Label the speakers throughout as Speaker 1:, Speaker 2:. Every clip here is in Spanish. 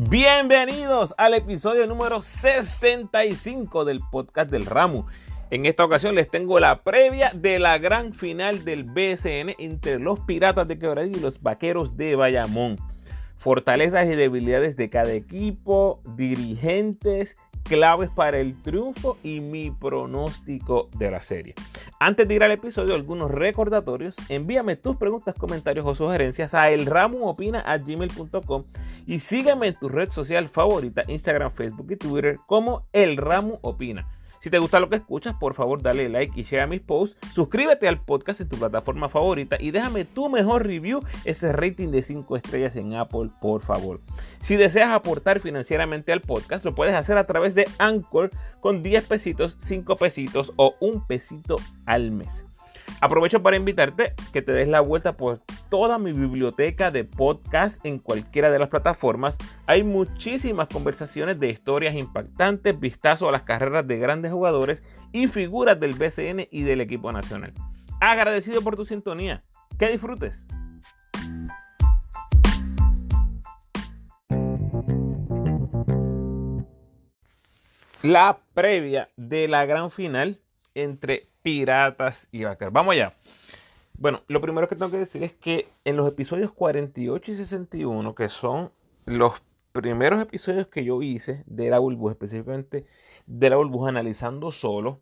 Speaker 1: Bienvenidos al episodio número 65 del podcast del Ramo. En esta ocasión les tengo la previa de la gran final del BSN entre los Piratas de Quebradillo y los Vaqueros de Bayamón. Fortalezas y debilidades de cada equipo, dirigentes, claves para el triunfo y mi pronóstico de la serie. Antes de ir al episodio, algunos recordatorios. Envíame tus preguntas, comentarios o sugerencias a elramuopina.gmail.com y sígueme en tu red social favorita, Instagram, Facebook y Twitter como El Ramu Opina. Si te gusta lo que escuchas, por favor dale like y share a mis posts. Suscríbete al podcast en tu plataforma favorita y déjame tu mejor review, ese rating de 5 estrellas en Apple, por favor. Si deseas aportar financieramente al podcast, lo puedes hacer a través de Anchor con 10 pesitos, 5 pesitos o un pesito al mes. Aprovecho para invitarte que te des la vuelta por toda mi biblioteca de podcast en cualquiera de las plataformas. Hay muchísimas conversaciones de historias impactantes, vistazo a las carreras de grandes jugadores y figuras del BCN y del equipo nacional. Agradecido por tu sintonía. Que disfrutes. La previa de la gran final entre piratas y vaqueros. Vamos allá. Bueno, lo primero que tengo que decir es que en los episodios 48 y 61, que son los primeros episodios que yo hice de la burbuja, específicamente de la burbuja analizando solo,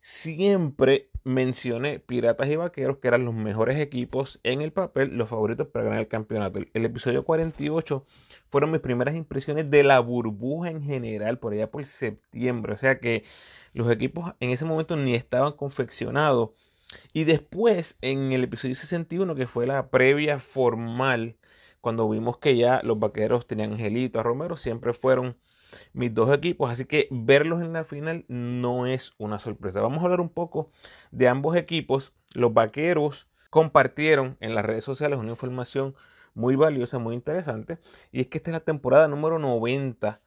Speaker 1: siempre mencioné Piratas y Vaqueros, que eran los mejores equipos en el papel, los favoritos para ganar el campeonato. El, episodio 48 fueron mis primeras impresiones de la burbuja en general, por allá por septiembre. O sea que los equipos en ese momento ni estaban confeccionados. Y después, en el episodio 61, que fue la previa formal, cuando vimos que ya los vaqueros tenían Angelito, a Romero, siempre fueron mis dos equipos. Así que verlos en la final no es una sorpresa. Vamos a hablar un poco de ambos equipos. Los vaqueros compartieron en las redes sociales una información muy valiosa, muy interesante. Y es que esta es la temporada número 90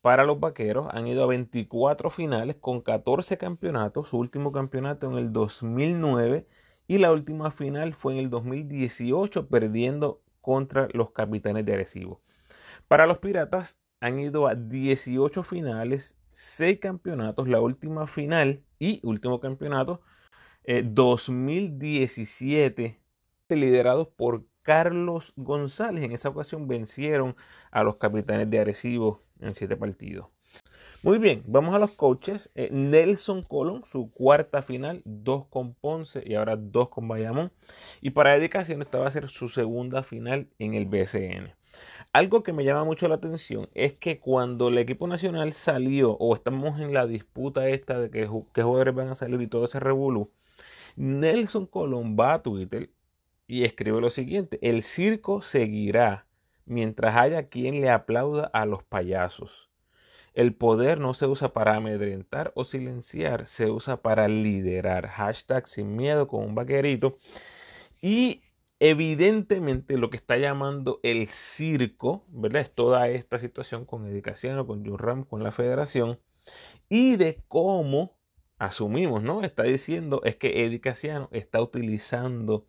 Speaker 1: para los Vaqueros. Han ido a 24 finales con 14 campeonatos. Su último campeonato en el 2009 y la última final fue en el 2018 perdiendo contra los Capitanes de Arecibo. Para los Piratas han ido a 18 finales, 6 campeonatos, la última final y último campeonato 2017 eh, liderados por Carlos González. En esa ocasión vencieron a los capitanes de Arecibo en siete partidos. Muy bien, vamos a los coaches. Eh, Nelson Colón, su cuarta final, dos con Ponce y ahora dos con Bayamón. Y para dedicación esta va a ser su segunda final en el BCN. Algo que me llama mucho la atención es que cuando el equipo nacional salió, o estamos en la disputa esta de que, qué jugadores van a salir y todo ese revolú, Nelson Colón va a Twitter y escribe lo siguiente, el circo seguirá mientras haya quien le aplauda a los payasos. El poder no se usa para amedrentar o silenciar, se usa para liderar. Hashtag sin miedo con un vaquerito. Y evidentemente lo que está llamando el circo, ¿verdad? Es toda esta situación con Edicaciano, con Jurram, con la federación. Y de cómo asumimos, ¿no? Está diciendo es que Edicaciano está utilizando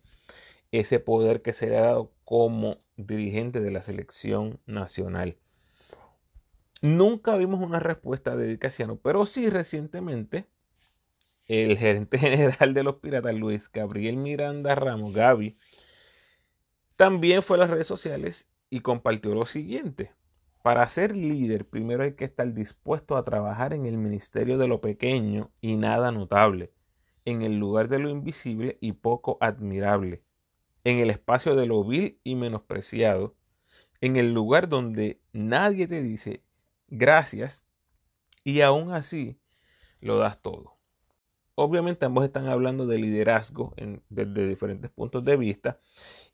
Speaker 1: ese poder que se le ha dado como dirigente de la selección nacional. Nunca vimos una respuesta de Casiano, pero sí recientemente el gerente general de los Piratas, Luis Gabriel Miranda Ramos, Gaby, también fue a las redes sociales y compartió lo siguiente. Para ser líder, primero hay que estar dispuesto a trabajar en el ministerio de lo pequeño y nada notable, en el lugar de lo invisible y poco admirable en el espacio de lo vil y menospreciado, en el lugar donde nadie te dice gracias y aún así lo das todo. Obviamente ambos están hablando de liderazgo desde diferentes puntos de vista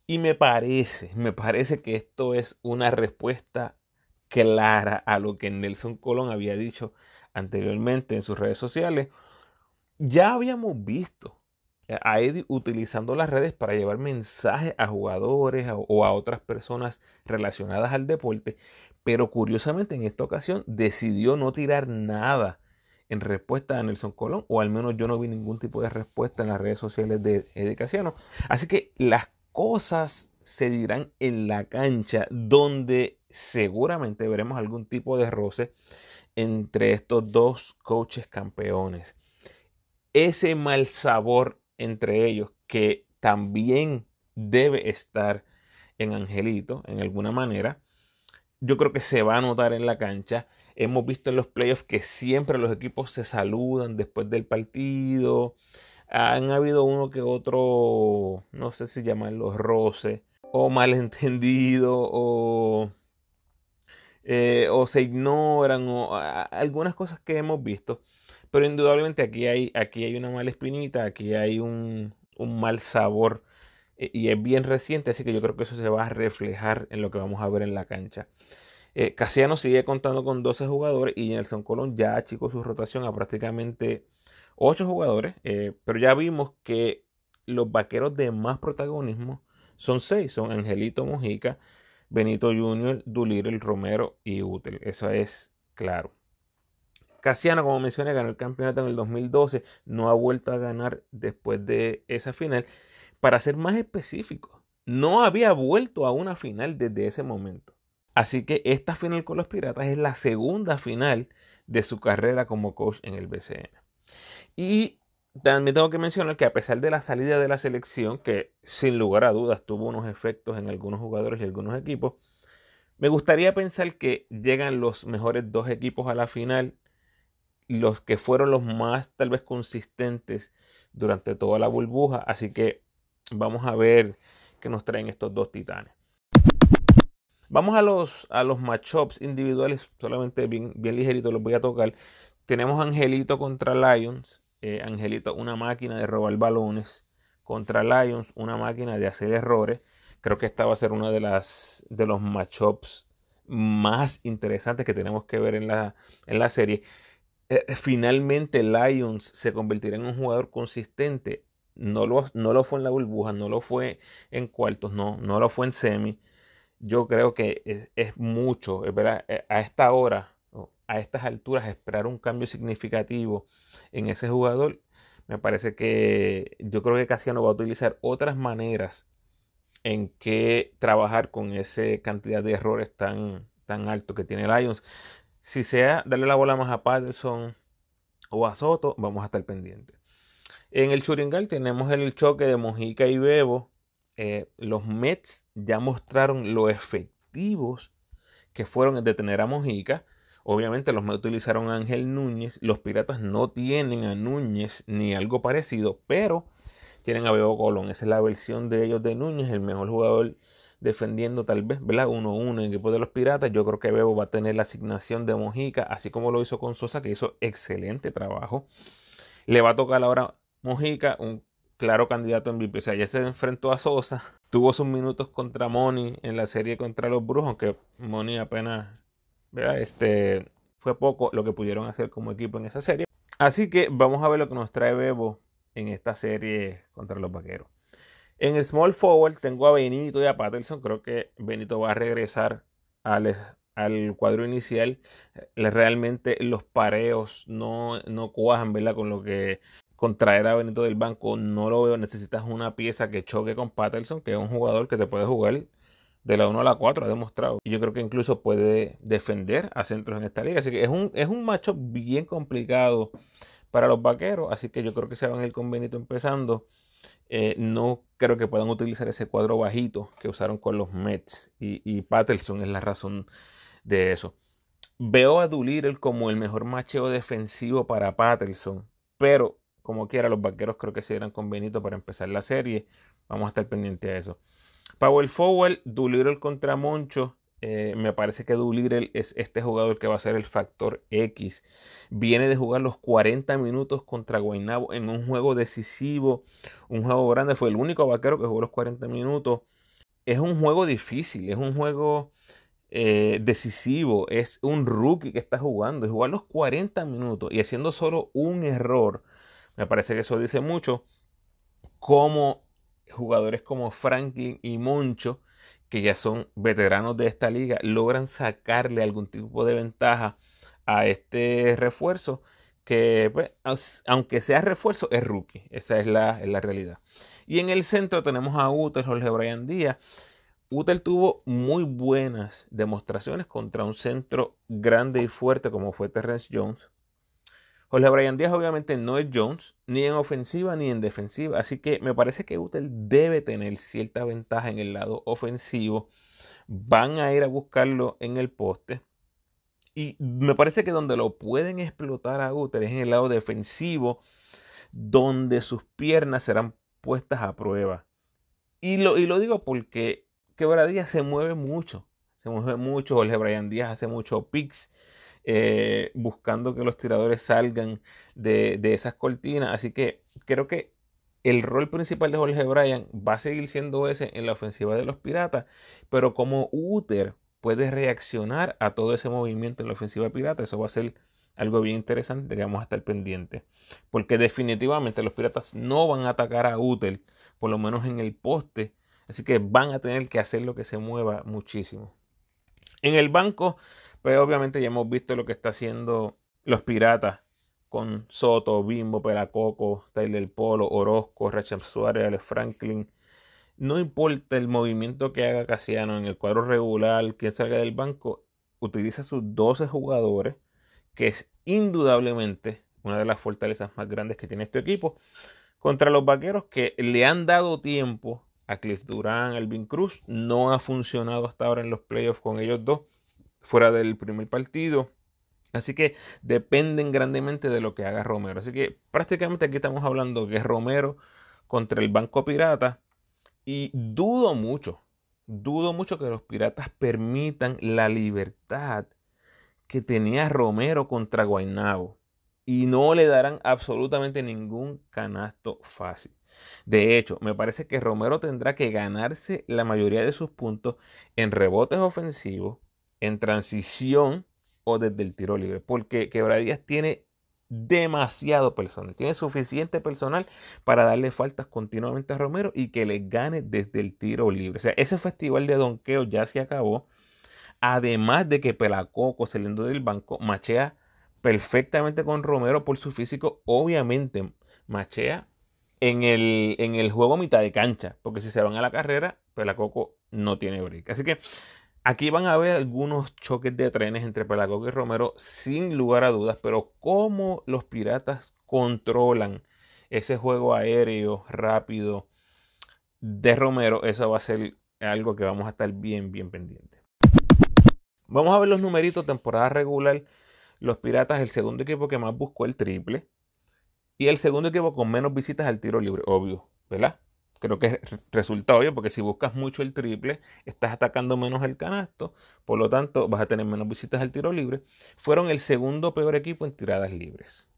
Speaker 1: y me parece, me parece que esto es una respuesta clara a lo que Nelson Colón había dicho anteriormente en sus redes sociales. Ya habíamos visto a Eddie utilizando las redes para llevar mensajes a jugadores o a otras personas relacionadas al deporte, pero curiosamente en esta ocasión decidió no tirar nada en respuesta a Nelson Colón, o al menos yo no vi ningún tipo de respuesta en las redes sociales de Eddie Casiano. Así que las cosas se dirán en la cancha, donde seguramente veremos algún tipo de roce entre estos dos coaches campeones. Ese mal sabor entre ellos que también debe estar en Angelito en alguna manera, yo creo que se va a notar en la cancha. Hemos visto en los playoffs que siempre los equipos se saludan después del partido. Han habido uno que otro, no sé si llamarlo roce, o malentendido, o, eh, o se ignoran, o algunas cosas que hemos visto. Pero indudablemente aquí hay, aquí hay una mala espinita, aquí hay un, un mal sabor eh, y es bien reciente, así que yo creo que eso se va a reflejar en lo que vamos a ver en la cancha. Eh, Casiano sigue contando con 12 jugadores y Nelson Colón ya achicó su rotación a prácticamente 8 jugadores, eh, pero ya vimos que los vaqueros de más protagonismo son 6, son Angelito Mojica, Benito Jr., el Romero y Útil, eso es claro. Casiano, como mencioné, ganó el campeonato en el 2012, no ha vuelto a ganar después de esa final. Para ser más específico, no había vuelto a una final desde ese momento. Así que esta final con los Piratas es la segunda final de su carrera como coach en el BCN. Y también tengo que mencionar que a pesar de la salida de la selección, que sin lugar a dudas tuvo unos efectos en algunos jugadores y algunos equipos, me gustaría pensar que llegan los mejores dos equipos a la final, los que fueron los más tal vez consistentes durante toda la burbuja. Así que Vamos a ver qué nos traen estos dos titanes. Vamos a los, a los matchups individuales, solamente bien, bien ligerito los voy a tocar. Tenemos Angelito contra Lions. Eh, Angelito, una máquina de robar balones. Contra Lions, una máquina de hacer errores. Creo que esta va a ser uno de, las, de los matchups más interesantes que tenemos que ver en la, en la serie. Eh, finalmente Lions se convertirá en un jugador consistente no lo, no lo fue en la burbuja, no lo fue en cuartos, no, no lo fue en semi. Yo creo que es, mucho, eh, a esta hora, a estas alturas, esperar un cambio significativo en ese jugador. Me parece que yo creo que Casiano va a utilizar otras maneras en que trabajar con esa cantidad de errores tan, tan alto que tiene Lions. Si sea darle la bola más a Patterson o a Soto, vamos a estar pendientes. En el Churingal tenemos el choque de Mojica y Bebo. Eh, los Mets ya mostraron lo efectivos que fueron en detener a Mojica. Obviamente los Mets utilizaron a Ángel Núñez. Los Piratas no tienen a Núñez ni algo parecido, pero tienen a Bebo Colón. Esa es la versión de ellos de Núñez, el mejor jugador defendiendo tal vez, ¿verdad? 1-1 en equipo de los Piratas. Yo creo que Bebo va a tener la asignación de Mojica, así como lo hizo con Sosa, que hizo excelente trabajo. Le va a tocar ahora Mojica, un claro candidato en MVP. O sea, ya se enfrentó a Sosa, tuvo sus minutos contra Moni en la serie contra los Brujos, aunque Moni apenas, Este, fue poco lo que pudieron hacer como equipo en esa serie. Así que vamos a ver lo que nos trae Bebo en esta serie contra los Vaqueros. En el small forward tengo a Benito y a Patterson. Creo que Benito va a regresar al, cuadro inicial. Realmente los pareos no, no cuajan, ¿verdad? Con lo que contraer a Benito del banco no lo veo. Necesitas una pieza que choque con Patterson, que es un jugador que te puede jugar de la 1 a la 4, ha demostrado. Y yo creo que incluso puede defender a centros en esta liga. Así que es un, es un macho bien complicado para los vaqueros. Así que yo creo que se van a ir con Benito empezando. Eh, no creo que puedan utilizar ese cuadro bajito que usaron con los Mets. Y, y Patterson es la razón de eso. Veo a Doolittle como el mejor macheo defensivo para Patterson. Pero como quiera, los vaqueros creo que se irán con Benito para empezar la serie. Vamos a estar pendientes de eso. Power Forward, Doolittle contra Moncho. Eh, me parece que Doolittle es este jugador que va a ser el factor X. Viene de jugar los 40 minutos contra Guaynabo en un juego decisivo, un juego grande. Fue el único vaquero que jugó los 40 minutos. Es un juego difícil, es un juego eh, decisivo. Es un rookie que está jugando y jugar los 40 minutos y haciendo solo un error me parece que eso dice mucho. Como jugadores como Franklin y Moncho, que ya son veteranos de esta liga, logran sacarle algún tipo de ventaja a este refuerzo que, pues, aunque sea refuerzo, es rookie. Esa es la, la realidad. Y en el centro tenemos a Uter, Jorge Brian Díaz. Uter tuvo muy buenas demostraciones contra un centro grande y fuerte como fue Terrence Jones. Jorge Brian Díaz obviamente no es Jones, ni en ofensiva ni en defensiva, así que me parece que Uter debe tener cierta ventaja en el lado ofensivo. Van a ir a buscarlo en el poste. Y me parece que donde lo pueden explotar a Uter es en el lado defensivo, donde sus piernas serán puestas a prueba. Y lo, y lo digo porque Quebradilla se mueve mucho, se mueve mucho. Jorge Brian Díaz hace mucho picks eh, buscando que los tiradores salgan de, esas cortinas. Así que creo que el rol principal de Jorge Bryan va a seguir siendo ese en la ofensiva de los Piratas, pero como Uter puede reaccionar a todo ese movimiento en la ofensiva pirata, eso va a ser algo bien interesante que vamos a estar. Porque definitivamente los Piratas no van a atacar a Uter, por lo menos en el poste, Así que van a tener que hacer lo que se mueva muchísimo. En el banco, pues obviamente ya hemos visto lo que está haciendo los piratas con Soto, Bimbo, Pelacoco, Tyler Polo, Orozco, Rachel Suárez, Alex Franklin. No importa el movimiento que haga Casiano en el cuadro regular, quien salga del banco, utiliza sus 12 jugadores, que es indudablemente una de las fortalezas más grandes que tiene este equipo, contra los vaqueros que le han dado tiempo a Cliff Durán, Elvin Cruz. No ha funcionado hasta ahora en los playoffs con ellos dos, fuera del primer partido. Así que dependen grandemente de lo que haga Romero. Así que prácticamente aquí estamos hablando que Romero contra el Banco Pirata. Y dudo mucho, dudo mucho que los Piratas permitan la libertad que tenía Romero contra Guaynabo. Y no le darán absolutamente ningún canasto fácil. De hecho, me parece que Romero tendrá que ganarse la mayoría de sus puntos en rebotes ofensivos, en transición o desde el tiro libre, porque Quebradías tiene demasiado personal, tiene suficiente personal para darle faltas continuamente a Romero y que le gane desde el tiro libre. O sea, ese festival de donqueo ya se acabó. Además de que Pelacoco saliendo del banco machea perfectamente con Romero por su físico, obviamente machea en el, en el juego mitad de cancha, porque si se van a la carrera, Pelacoco no tiene break. Así que aquí van a ver algunos choques de trenes entre Pelacoco y Romero, sin lugar a dudas, pero cómo los piratas controlan ese juego aéreo rápido de Romero, eso va a ser algo que vamos a estar bien, bien pendientes. Vamos a ver los numeritos temporada regular. Los Piratas, el segundo equipo que más buscó el triple. Y el segundo equipo con menos visitas al tiro libre, obvio, ¿verdad? Creo que resulta obvio porque si buscas mucho el triple, estás atacando menos el canasto, por lo tanto vas a tener menos visitas al tiro libre. Fueron el segundo peor equipo en tiradas libres,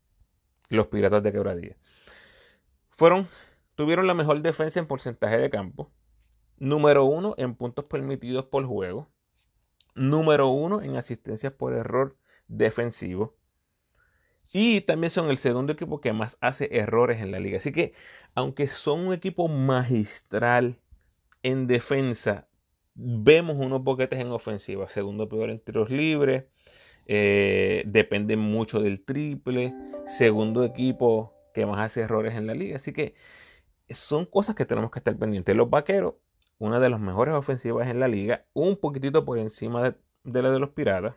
Speaker 1: los Piratas de Quebradilla. Fueron, tuvieron la mejor defensa en porcentaje de campo, número uno en puntos permitidos por juego, número uno en asistencias por error defensivo, y también son el segundo equipo que más hace errores en la liga. Así que, aunque son un equipo magistral en defensa, vemos unos boquetes en ofensiva. Segundo peor en tiros libres. Eh, depende mucho del triple. Segundo equipo que más hace errores en la liga. Así que son cosas que tenemos que estar pendientes. Los vaqueros, una de las mejores ofensivas en la liga, un poquitito por encima de la de los piratas.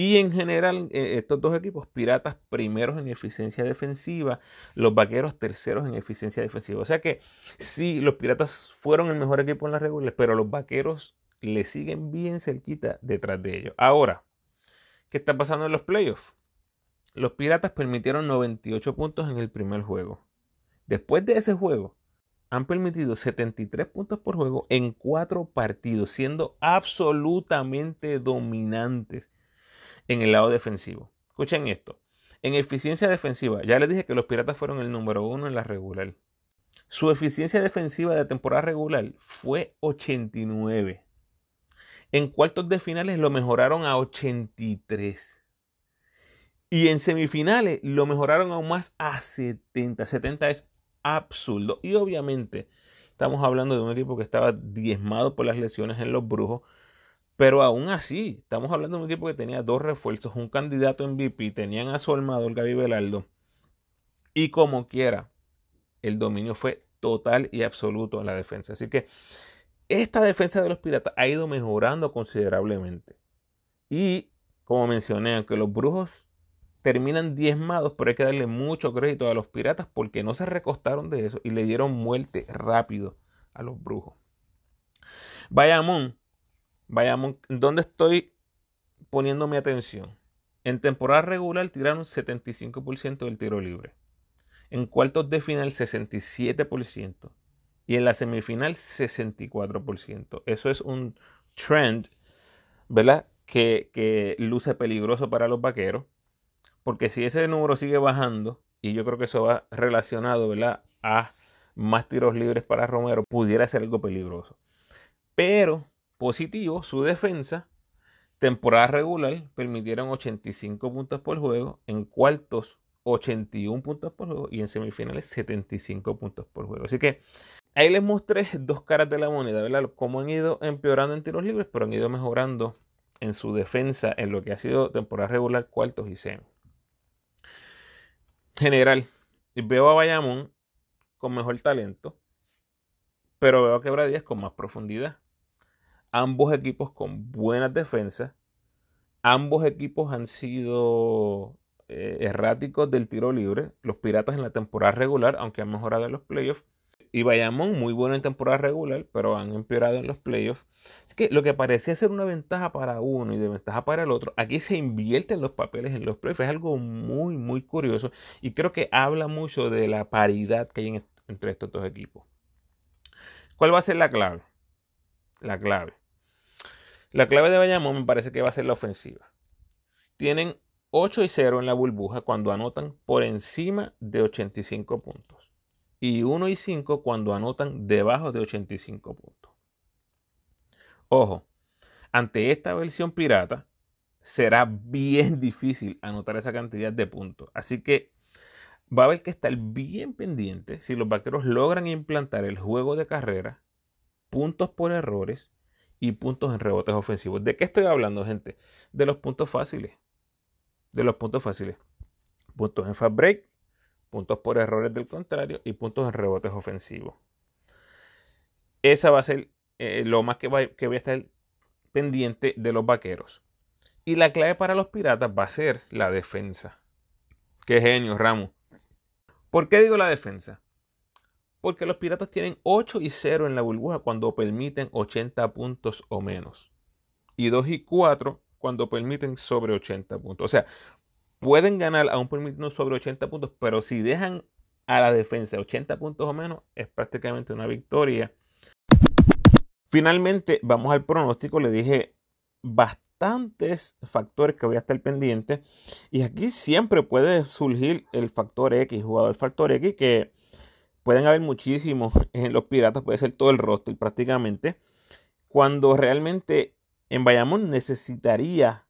Speaker 1: Y en general, eh, estos dos equipos, Piratas primeros en eficiencia defensiva, los Vaqueros terceros en eficiencia defensiva. O sea que sí, los Piratas fueron el mejor equipo en las regulares, pero los Vaqueros le siguen bien cerquita detrás de ellos. Ahora, ¿qué está pasando en los playoffs? Los Piratas permitieron 98 puntos en el primer juego. Después de ese juego, han permitido 73 puntos por juego en cuatro partidos, siendo absolutamente dominantes en el lado defensivo. Escuchen esto. En eficiencia defensiva, ya les dije que los Piratas fueron el número uno en la regular. Su eficiencia defensiva de temporada regular fue 89. En cuartos de finales lo mejoraron a 83. Y en semifinales lo mejoraron aún más a 70. 70 es absurdo. Y obviamente estamos hablando de un equipo que estaba diezmado por las lesiones en los brujos pero aún así, estamos hablando de un equipo que tenía dos refuerzos, un candidato en MVP, tenían a su armador Gaby Velardo. Y como quiera, el dominio fue total y absoluto en la defensa. Así que esta defensa de los piratas ha ido mejorando considerablemente. Y como mencioné, aunque los brujos terminan diezmados, pero hay que darle mucho crédito a los piratas porque no se recostaron de eso y le dieron muerte rápido a los brujos. Bayamón, Bayamón, ¿dónde estoy poniendo mi atención? En temporada regular tiraron 75% del tiro libre. En cuartos de final 67% y en la semifinal 64%. Eso es un trend, ¿verdad? Que, que, luce peligroso para los vaqueros, porque si ese número sigue bajando, y yo creo que eso va relacionado, ¿verdad? A más tiros libres para Romero, pudiera ser algo peligroso. Pero positivo, su defensa, temporada regular, permitieron 85 puntos por juego, en cuartos 81 puntos por juego y en semifinales 75 puntos por juego. Así que ahí les mostré dos caras de la moneda, ¿verdad? Cómo han ido empeorando en tiros libres, pero han ido mejorando en su defensa en lo que ha sido temporada regular, cuartos y semi. General, veo a Bayamón con mejor talento, pero veo a Quebradías con más profundidad. Ambos equipos con buenas defensas. Ambos equipos han sido eh, erráticos del tiro libre. Los Piratas en la temporada regular, aunque han mejorado en los playoffs. Y Bayamón, muy bueno en temporada regular, pero han empeorado en los playoffs. Es que lo que parecía ser una ventaja para uno y de ventaja para el otro, aquí se invierten los papeles en los playoffs. Es algo muy, muy curioso. Y creo que habla mucho de la paridad que hay entre estos dos equipos. ¿Cuál va a ser la clave? La clave. La clave de Bayamón me parece que va a ser la ofensiva. Tienen 8 y 0 en la burbuja cuando anotan por encima de 85 puntos. Y 1 y 5 cuando anotan debajo de 85 puntos. Ojo, ante esta versión pirata será bien difícil anotar esa cantidad de puntos. Así que va a haber que estar bien pendiente si los vaqueros logran implantar el juego de carrera, puntos por errores y puntos en rebotes ofensivos. ¿De qué estoy hablando, gente? De los puntos fáciles de los puntos fáciles. Puntos en fast break, puntos por errores del contrario y puntos en rebotes ofensivos. Esa va a ser eh, lo más que, que voy a estar pendiente de los vaqueros. Y la clave para los piratas va a ser la defensa. Qué genio, Ramos. ¿Por qué digo la defensa? Porque los piratas tienen 8 y 0 en la burbuja cuando permiten 80 puntos o menos. Y 2 y 4 cuando permiten sobre 80 puntos. O sea, pueden ganar aún permitiendo sobre 80 puntos, pero si dejan a la defensa 80 puntos o menos, es prácticamente una victoria. Finalmente, vamos al pronóstico. Le dije bastantes factores que voy a estar pendiente. Y aquí siempre puede surgir el factor X, jugador factor X, que pueden haber muchísimos en los piratas, puede ser todo el roster prácticamente. Cuando realmente en Bayamón necesitaría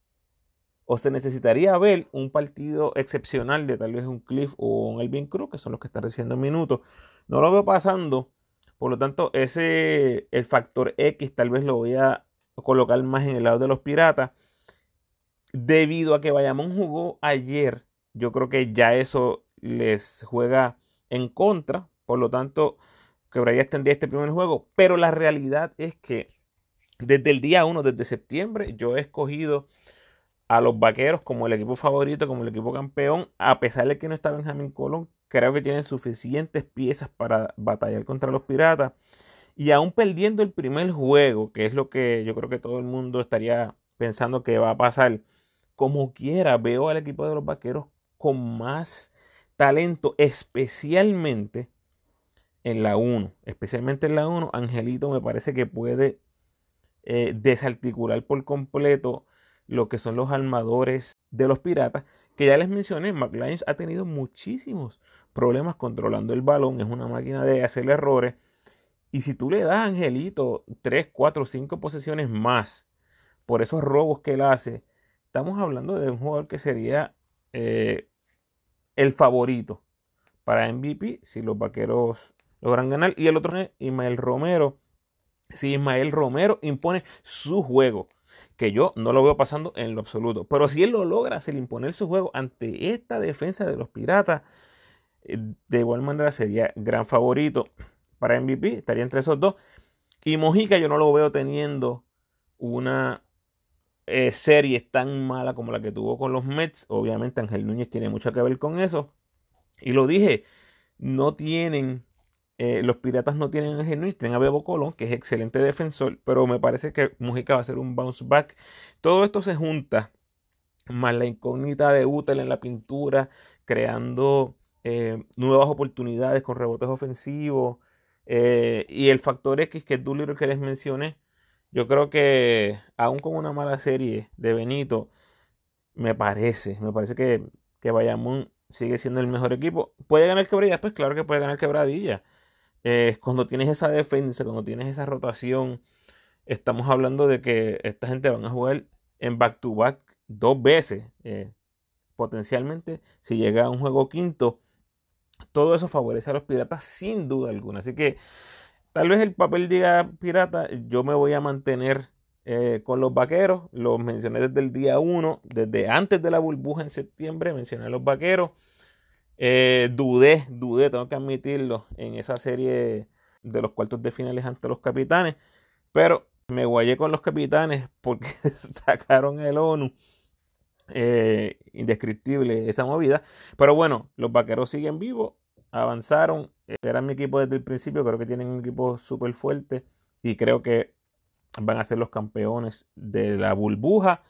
Speaker 1: o se necesitaría ver un partido excepcional de tal vez un Cliff o un Elvin Cruz, que son los que están recibiendo minutos. No lo veo pasando. Por lo tanto, ese el factor X tal vez lo voy a colocar más en el lado de los piratas. Debido a que Bayamón jugó ayer, yo creo que ya eso les juega en contra. Por lo tanto, Quebradías tendría este primer juego. Pero la realidad es que desde el día 1, desde septiembre, yo he escogido a los vaqueros como el equipo favorito, como el equipo campeón, a pesar de que no está Benjamin Colón, creo que tienen suficientes piezas para batallar contra los piratas. Y aún perdiendo el primer juego, que es lo que yo creo que todo el mundo estaría pensando que va a pasar, como quiera, veo al equipo de los vaqueros con más talento, especialmente en la 1. Especialmente en la 1, Angelito me parece que puede eh, desarticular por completo lo que son los armadores de los piratas, que ya les mencioné, McLean ha tenido muchísimos problemas controlando el balón, es una máquina de hacer errores, y si tú le das a Angelito 3, 4, 5 posesiones más por esos robos que él hace, estamos hablando de un jugador que sería eh, el favorito para MVP si los vaqueros logran ganar. Y el otro es Ismael Romero, si Ismael Romero impone su juego, que yo no lo veo pasando en lo absoluto, pero si él lo logra hacer imponer su juego ante esta defensa de los Piratas, eh, de igual manera sería gran favorito para MVP, estaría entre esos dos. Y Mojica yo no lo veo teniendo una eh, serie tan mala como la que tuvo con los Mets. Obviamente Ángel Núñez tiene mucho que ver con eso. Y lo dije, no tienen, eh, los Piratas no tienen a Núñez, tienen a Bebo Colón, que es excelente defensor, pero me parece que Mujica va a ser un bounce back. Todo esto se junta, más la incógnita de Utel en la pintura, creando eh, nuevas oportunidades con rebotes ofensivos. Eh, y el factor X, que es Doolittle que les mencioné, yo creo que aún con una mala serie de Benito, me parece, me parece que, que Bayamón sigue siendo el mejor equipo. ¿Puede ganar Quebradilla? Pues claro que puede ganar Quebradilla. Eh, cuando tienes esa defensa, cuando tienes esa rotación, estamos hablando de que esta gente van a jugar en back-to-back dos veces. potencialmente, si llega a un juego quinto, todo eso favorece a los piratas sin duda alguna. Así que tal vez el papel diga pirata, yo me voy a mantener eh, con los vaqueros. Los mencioné desde el día 1, desde antes de la burbuja en septiembre, mencioné a los vaqueros. Eh, dudé, dudé, tengo que admitirlo, en esa serie de los cuartos de finales ante los capitanes. Pero me guayé con los capitanes porque sacaron el ONU. Eh, indescriptible esa movida. Pero bueno, los vaqueros siguen vivos, avanzaron. Era mi equipo desde el principio. Creo que tienen un equipo súper fuerte y creo que van a ser los campeones de la burbuja.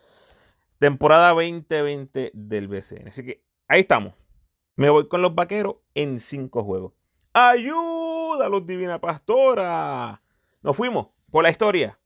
Speaker 1: Temporada 2020 del BCN. Así que ahí estamos. Me voy con los vaqueros en cinco juegos. ¡Ayuda, los Divina Pastora! Nos fuimos por la historia.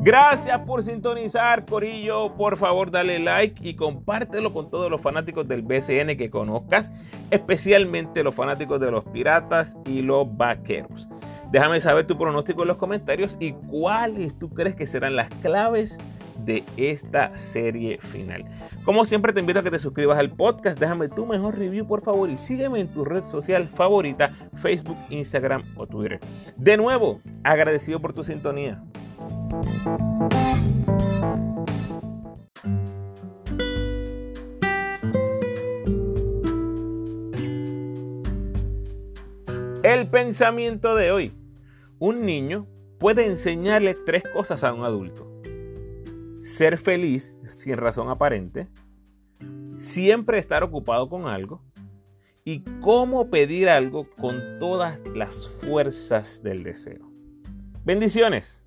Speaker 1: Gracias por sintonizar, Corillo. Por favor, dale like y compártelo con todos los fanáticos del BCN que conozcas, especialmente los fanáticos de los piratas y los vaqueros. Déjame saber tu pronóstico en los comentarios y cuáles tú crees que serán las claves de esta serie final. Como siempre te invito a que te suscribas al podcast, déjame tu mejor review por favor y sígueme en tu red social favorita, Facebook, Instagram o Twitter. De nuevo, agradecido por tu sintonía. El pensamiento de hoy. Un niño puede enseñarle tres cosas a un adulto. Ser feliz sin razón aparente, siempre estar ocupado con algo y cómo pedir algo con todas las fuerzas del deseo. Bendiciones.